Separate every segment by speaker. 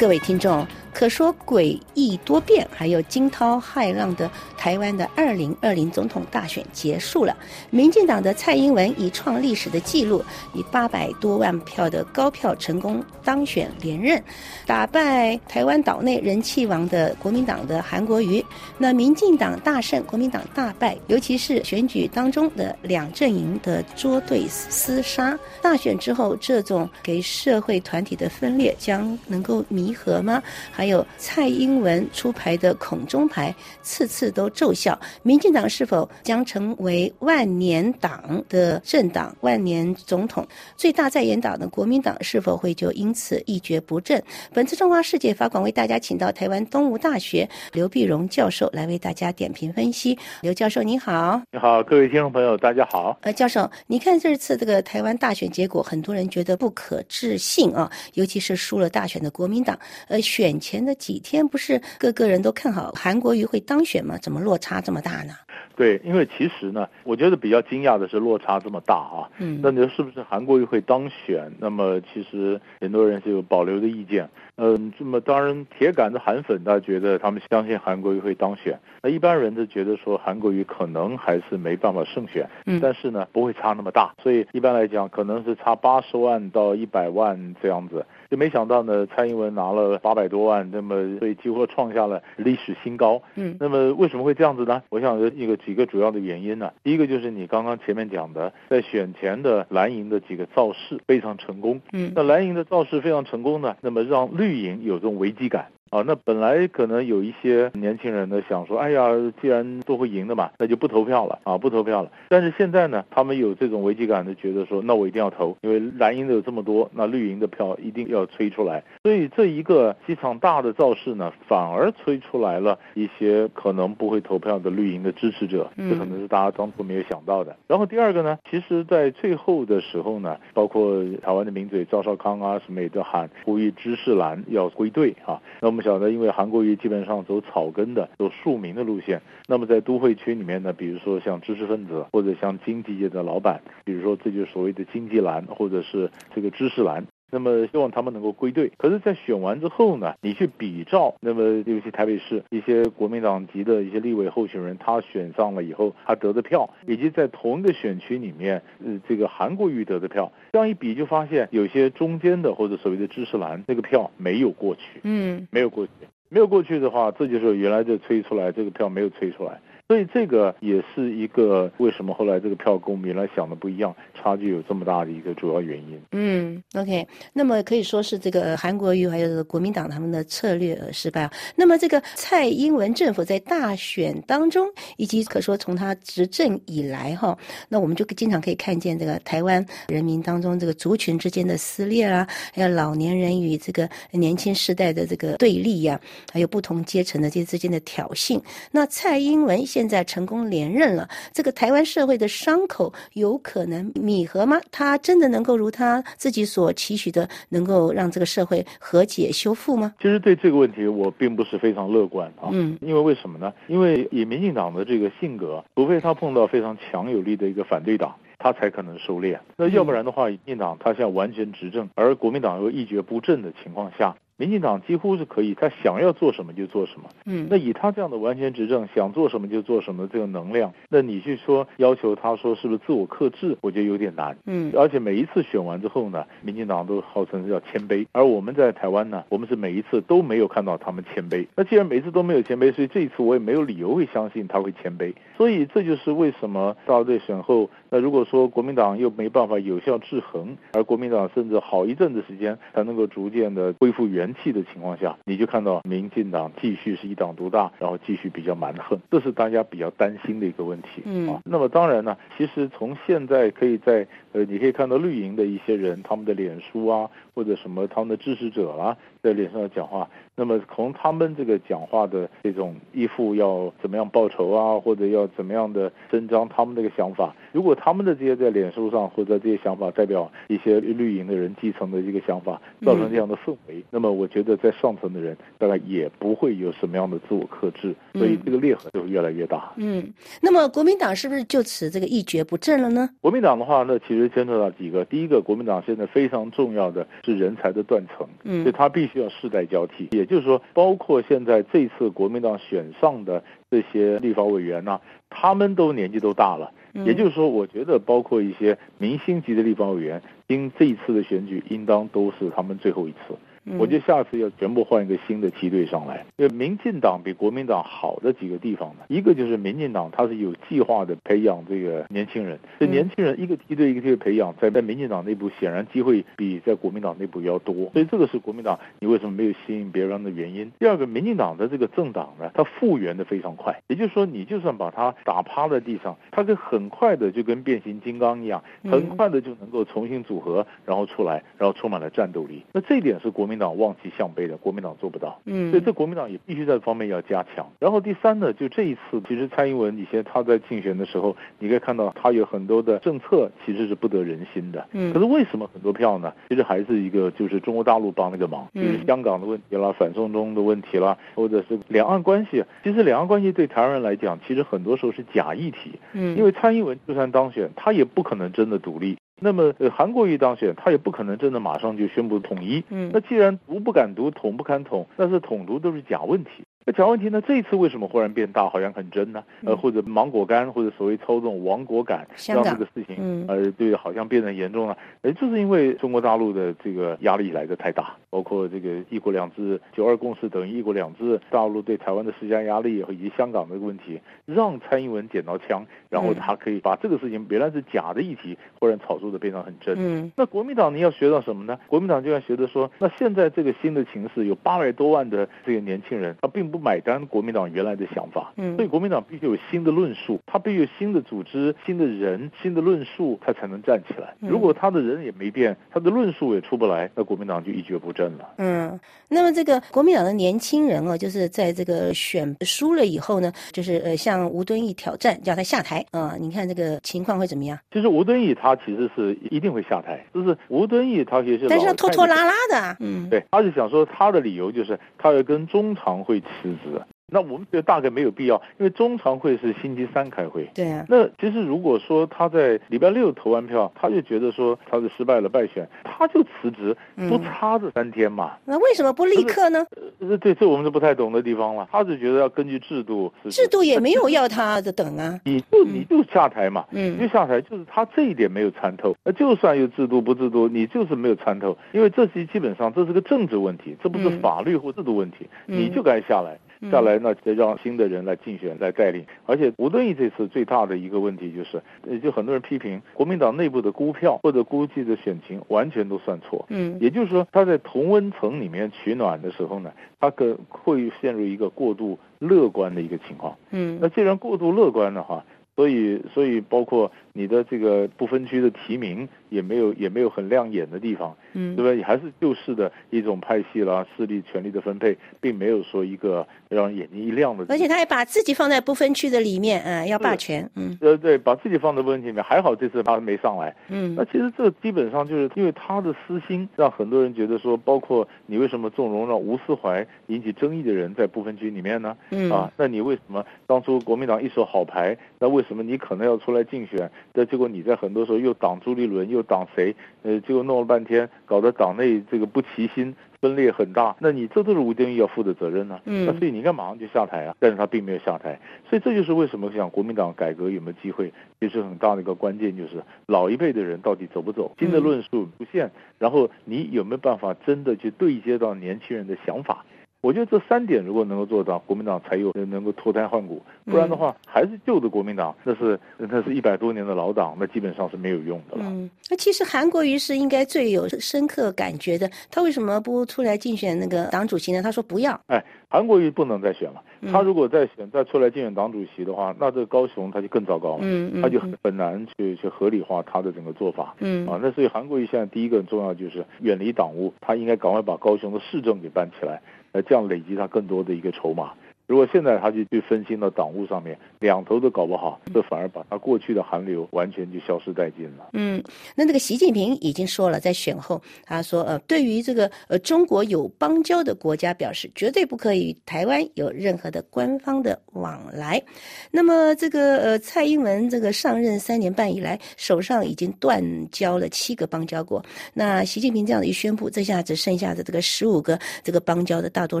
Speaker 1: 各位听众。可说诡异多变，还有惊涛骇浪的台湾的二零二零总统大选结束了。民进党的蔡英文以创历史的纪录，以八百多万票的高票成功当选连任，打败台湾岛内人气王的国民党的韩国瑜。那民进党大胜，国民党大败，尤其是选举当中的两阵营的捉对厮杀。大选之后，这种给社会团体的分裂将能够弥合吗？还有蔡英文出牌的孔中牌，次次都奏效。民进党是否将成为万年党的政党、万年总统？最大在野党的国民党是否会就因此一蹶不振？本次中华世界法广为大家请到台湾东吴大学刘碧荣教授来为大家点评分析。刘教授您好，
Speaker 2: 你好，各位听众朋友，大家好。
Speaker 1: 呃，教授，你看这次这个台湾大选结果，很多人觉得不可置信啊，尤其是输了大选的国民党，呃，选。前的几天不是各个人都看好韩国瑜会当选吗？怎么落差这么大呢？
Speaker 2: 对，因为其实呢，我觉得比较惊讶的是落差这么大啊。嗯，那你说是不是韩国瑜会当选？那么其实很多人是有保留的意见。嗯，这么当然铁杆的韩粉，他觉得他们相信韩国瑜会当选。那一般人就觉得说韩国瑜可能还是没办法胜选。嗯，但是呢，不会差那么大。所以一般来讲，可能是差八十万到一百万这样子。就没想到呢，蔡英文拿了八百多万，那么所以几乎创下了历史新高。嗯，那么为什么会这样子呢？我想有一个几个主要的原因呢。第一个就是你刚刚前面讲的，在选前的蓝营的几个造势非常成功。嗯，那蓝营的造势非常成功呢，那么让绿营有这种危机感。啊，那本来可能有一些年轻人呢想说，哎呀，既然都会赢的嘛，那就不投票了啊，不投票了。但是现在呢，他们有这种危机感的，觉得说，那我一定要投，因为蓝营的有这么多，那绿营的票一定要催出来。所以这一个几场大的造势呢，反而催出来了一些可能不会投票的绿营的支持者，这可能是大家当初没有想到的。然后第二个呢，其实在最后的时候呢，包括台湾的名嘴赵少康啊什么也都喊呼吁知识蓝要归队啊，那我们。晓得，因为韩国瑜基本上走草根的、走庶民的路线。那么在都会区里面呢，比如说像知识分子或者像经济界的老板，比如说这就是所谓的经济蓝或者是这个知识蓝。那么希望他们能够归队，可是，在选完之后呢，你去比照，那么尤其台北市一些国民党籍的一些立委候选人，他选上了以后，他得的票，以及在同一个选区里面，呃，这个韩国瑜得的票，这样一比，就发现有些中间的或者所谓的知识栏那个票没有过去，嗯，没有过去，没有过去的话，这就是原来就吹出来这个票没有吹出来。所以这个也是一个为什么后来这个票跟我们原来想的不一样，差距有这么大的一个主要原因。
Speaker 1: 嗯，OK，那么可以说是这个韩国瑜还有国民党他们的策略失败。那么这个蔡英文政府在大选当中，以及可说从他执政以来哈，那我们就经常可以看见这个台湾人民当中这个族群之间的撕裂啊，还有老年人与这个年轻世代的这个对立呀，还有不同阶层的这些之间的挑衅。那蔡英文现现在成功连任了，这个台湾社会的伤口有可能弥合吗？他真的能够如他自己所期许的，能够让这个社会和解修复吗？
Speaker 2: 其实对这个问题，我并不是非常乐观啊。嗯，因为为什么呢？因为以民进党的这个性格，除非他碰到非常强有力的一个反对党，他才可能收敛。那要不然的话，民进党他现在完全执政，而国民党又一蹶不振的情况下。民进党几乎是可以，他想要做什么就做什么。嗯，那以他这样的完全执政，想做什么就做什么这个能量，那你去说要求他说是不是自我克制，我觉得有点难。嗯，而且每一次选完之后呢，民进党都号称是要谦卑，而我们在台湾呢，我们是每一次都没有看到他们谦卑。那既然每一次都没有谦卑，所以这一次我也没有理由会相信他会谦卑。所以这就是为什么到这选后，那如果说国民党又没办法有效制衡，而国民党甚至好一阵子时间才能够逐渐的恢复原。气的情况下，你就看到民进党继续是一党独大，然后继续比较蛮横，这是大家比较担心的一个问题。嗯啊，那么当然呢，其实从现在可以在呃，你可以看到绿营的一些人，他们的脸书啊，或者什么他们的支持者啊，在脸上讲话。那么从他们这个讲话的这种依附要怎么样报仇啊，或者要怎么样的伸张他们这个想法，如果他们的这些在脸书上或者这些想法代表一些绿营的人继承的一个想法，造成这样的氛围，那么我觉得在上层的人大概也不会有什么样的自我克制，所以这个裂痕就会越来越大。
Speaker 1: 嗯，那么国民党是不是就此这个一蹶不振了呢？
Speaker 2: 国民党的话，那其实牵扯到几个，第一个，国民党现在非常重要的是人才的断层，嗯，所以他必须要世代交替。也就是说，包括现在这次国民党选上的这些立法委员呢，他们都年纪都大了。也就是说，我觉得包括一些明星级的立法委员，因这一次的选举，应当都是他们最后一次。我觉得下次要全部换一个新的梯队上来。因为民进党比国民党好的几个地方呢，一个就是民进党它是有计划的培养这个年轻人，这年轻人一个梯队一个梯队培养，在在民进党内部显然机会比在国民党内部要多，所以这个是国民党你为什么没有吸引别人的原因。第二个，民进党的这个政党呢，它复原的非常快，也就是说，你就算把它打趴在地上，它可以很快的就跟变形金刚一样，很快的就能够重新组合，然后出来，然后充满了战斗力。那这一点是国民党望其项背的，国民党做不到。嗯，所以这国民党也必须在这方面要加强。然后第三呢，就这一次，其实蔡英文以前他在竞选的时候，你可以看到他有很多的政策其实是不得人心的。嗯，可是为什么很多票呢？其实还是一个就是中国大陆帮了个忙，就是香港的问题啦、反送中的问题啦，或者是两岸关系。其实两岸关系对台湾人来讲，其实很多时候是假议题。嗯，因为蔡英文就算当选，他也不可能真的独立。那么，呃，韩国瑜当选，他也不可能真的马上就宣布统一。嗯，那既然独不敢独，统不敢统，那是统独都是假问题。那假问题呢？这一次为什么忽然变大，好像很真呢？呃，或者芒果干，或者所谓操纵亡国感，让这个事情，呃，对，好像变得严重了。呃，就是因为中国大陆的这个压力来的太大，包括这个一国两制、九二共识等于一国两制，大陆对台湾的施加压力，以及香港这个问题，让蔡英文捡到枪，然后他可以把这个事情原来是假的议题，忽然炒作的变成很真。嗯，那国民党你要学到什么呢？国民党就要学着说，那现在这个新的形势，有八百多万的这个年轻人，他并不买单国民党原来的想法，嗯，所以国民党必须有新的论述，他必须有新的组织、新的人、新的论述，他才能站起来。如果他的人也没变，他的论述也出不来，那国民党就一蹶不振了。
Speaker 1: 嗯，那么这个国民党的年轻人哦，就是在这个选输了以后呢，就是呃向吴敦义挑战，叫他下台啊。你看这个情况会怎么样？
Speaker 2: 其实吴敦义他其实是一定会下台，就是吴敦义他其实，
Speaker 1: 但是拖拖拉拉的，
Speaker 2: 嗯，对，他是想说他的理由就是他要跟中常会辞职。那我们觉得大概没有必要，因为中常会是星期三开会。
Speaker 1: 对啊。
Speaker 2: 那其实如果说他在礼拜六投完票，他就觉得说他是失败了败选，他就辞职，不差这三天嘛。
Speaker 1: 那为什么不立刻呢？
Speaker 2: 呃，对，这我们是不太懂的地方了。他是觉得要根据制度。
Speaker 1: 制度也没有要他的等啊。
Speaker 2: 你就你就下台嘛，嗯，就下台，就是他这一点没有参透。那就算有制度不制度，你就是没有参透，因为这是基本上这是个政治问题，这不是法律或制度问题，你就该下来。下来，呢，再让新的人来竞选、来带领。而且吴敦义这次最大的一个问题就是，就很多人批评国民党内部的估票或者估计的选情完全都算错。嗯，也就是说他在同温层里面取暖的时候呢，他可会陷入一个过度乐观的一个情况。嗯，那既然过度乐观的话，所以所以包括你的这个不分区的提名。也没有也没有很亮眼的地方，嗯，对吧？也还是旧式的一种派系啦，势力权力的分配，并没有说一个让人眼睛一亮的。
Speaker 1: 而且他还把自己放在不分区的里面，啊，要霸权，嗯，
Speaker 2: 呃，对，把自己放在不分区里面，还好这次他没上来，嗯，那其实这基本上就是因为他的私心，让很多人觉得说，包括你为什么纵容让吴思怀引起争议的人在不分区里面呢？嗯，啊，那你为什么当初国民党一手好牌，那为什么你可能要出来竞选？那结果你在很多时候又挡朱立伦，又挡谁？呃，结果弄了半天，搞得党内这个不齐心，分裂很大。那你这都是吴敦义要负的责任呢。嗯，那所以你应该马上就下台啊。但是他并没有下台，所以这就是为什么想国民党改革有没有机会，其实很大的一个关键就是老一辈的人到底走不走，新的论述出现，然后你有没有办法真的去对接到年轻人的想法。我觉得这三点如果能够做到，国民党才有能够脱胎换骨。不然的话，还是旧的国民党，那是那是一百多年的老党，那基本上是没有用的了。嗯，
Speaker 1: 那其实韩国瑜是应该最有深刻感觉的。他为什么不出来竞选那个党主席呢？他说不要。
Speaker 2: 哎，韩国瑜不能再选了。他如果再选再出来竞选党主席的话，那这高雄他就更糟糕了。嗯嗯，他就很难去去合理化他的整个做法。嗯啊，那所以韩国瑜现在第一个很重要就是远离党务，他应该赶快把高雄的市政给办起来。呃，这样累积他更多的一个筹码。如果现在他就去分心到党务上面，两头都搞不好，这反而把他过去的寒流完全就消失殆尽了。
Speaker 1: 嗯，那这个习近平已经说了，在选后他说，呃，对于这个呃中国有邦交的国家表示，绝对不可以台湾有任何的官方的往来。那么这个呃蔡英文这个上任三年半以来，手上已经断交了七个邦交国。那习近平这样的一宣布，这下只剩下的这个十五个这个邦交的，大多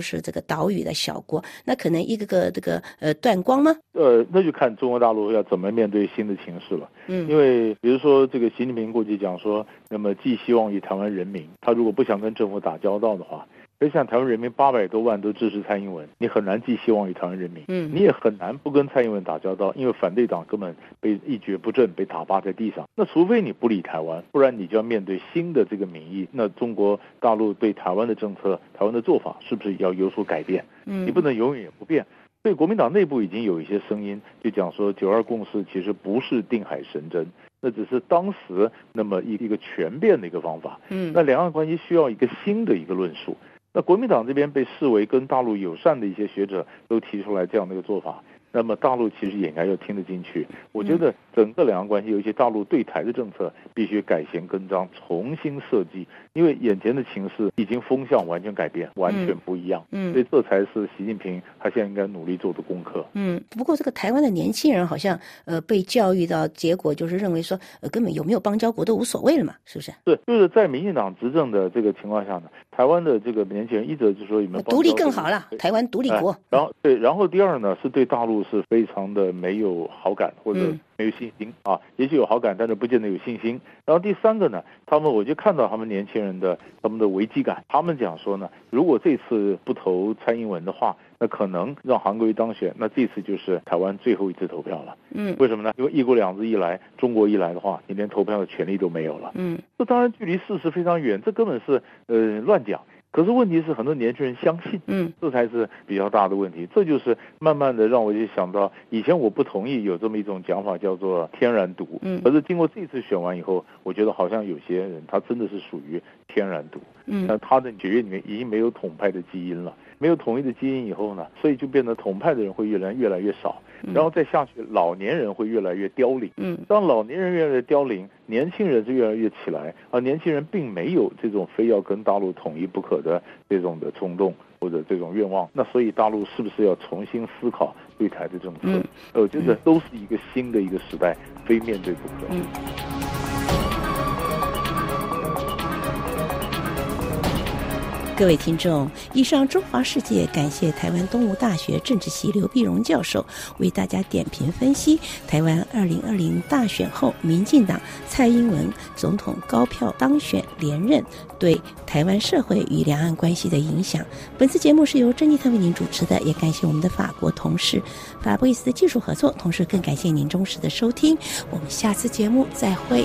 Speaker 1: 是这个岛屿的小国，那可能一个个这个呃断光吗？
Speaker 2: 呃，那就看中国大陆要怎么面对新的形势了。嗯，因为比如说这个习近平过去讲说，那么寄希望于台湾人民，他如果不想跟政府打交道的话。就像台湾人民八百多万都支持蔡英文，你很难寄希望于台湾人民。嗯，你也很难不跟蔡英文打交道，因为反对党根本被一蹶不振，被打趴在地上。那除非你不理台湾，不然你就要面对新的这个民意。那中国大陆对台湾的政策、台湾的做法是不是要有所改变？嗯，你不能永远也不变。所以国民党内部已经有一些声音，就讲说九二共识其实不是定海神针，那只是当时那么一一个全变的一个方法。嗯，那两岸关系需要一个新的一个论述。那国民党这边被视为跟大陆友善的一些学者都提出来这样的一个做法。那么大陆其实也应该要听得进去。我觉得整个两岸关系，尤其大陆对台的政策，必须改弦更张，重新设计。因为眼前的情势已经风向完全改变，完全不一样。嗯，所以这才是习近平他现在应该努力做的功课。
Speaker 1: 嗯，不过这个台湾的年轻人好像呃被教育到结果就是认为说，呃根本有没有邦交国都无所谓了嘛，是不是？
Speaker 2: 对，就是在民进党执政的这个情况下呢，台湾的这个年轻人一直就说有没有
Speaker 1: 独立更好了，台湾独立国。
Speaker 2: 然后对，然后第二呢是对大陆是非常的没有好感或者。没有信心啊，也许有好感，但是不见得有信心。然后第三个呢，他们我就看到他们年轻人的他们的危机感。他们讲说呢，如果这次不投蔡英文的话，那可能让韩国瑜当选，那这次就是台湾最后一次投票了。嗯，为什么呢？因为一国两制一来，中国一来的话，你连投票的权利都没有了。嗯，这当然距离事实非常远，这根本是呃乱讲。可是问题是，很多年轻人相信，嗯，这才是比较大的问题。这就是慢慢的让我就想到，以前我不同意有这么一种讲法，叫做天然毒。嗯，可是经过这次选完以后，我觉得好像有些人他真的是属于天然毒。嗯，那他的血液里面已经没有统派的基因了，没有统一的基因以后呢，所以就变得统派的人会越来越来越少。然后再下去，老年人会越来越凋零。嗯，当老年人越来越凋零，年轻人就越来越起来。而年轻人并没有这种非要跟大陆统一不可的这种的冲动或者这种愿望。那所以大陆是不是要重新思考对台的政策？嗯，我觉得都是一个新的一个时代，非面对不可。嗯。
Speaker 1: 各位听众，以上中华世界感谢台湾东吴大学政治系刘碧荣教授为大家点评分析台湾二零二零大选后，民进党蔡英文总统高票当选连任对台湾社会与两岸关系的影响。本次节目是由珍妮特为您主持的，也感谢我们的法国同事法布伊斯的技术合作，同时更感谢您忠实的收听。我们下次节目再会。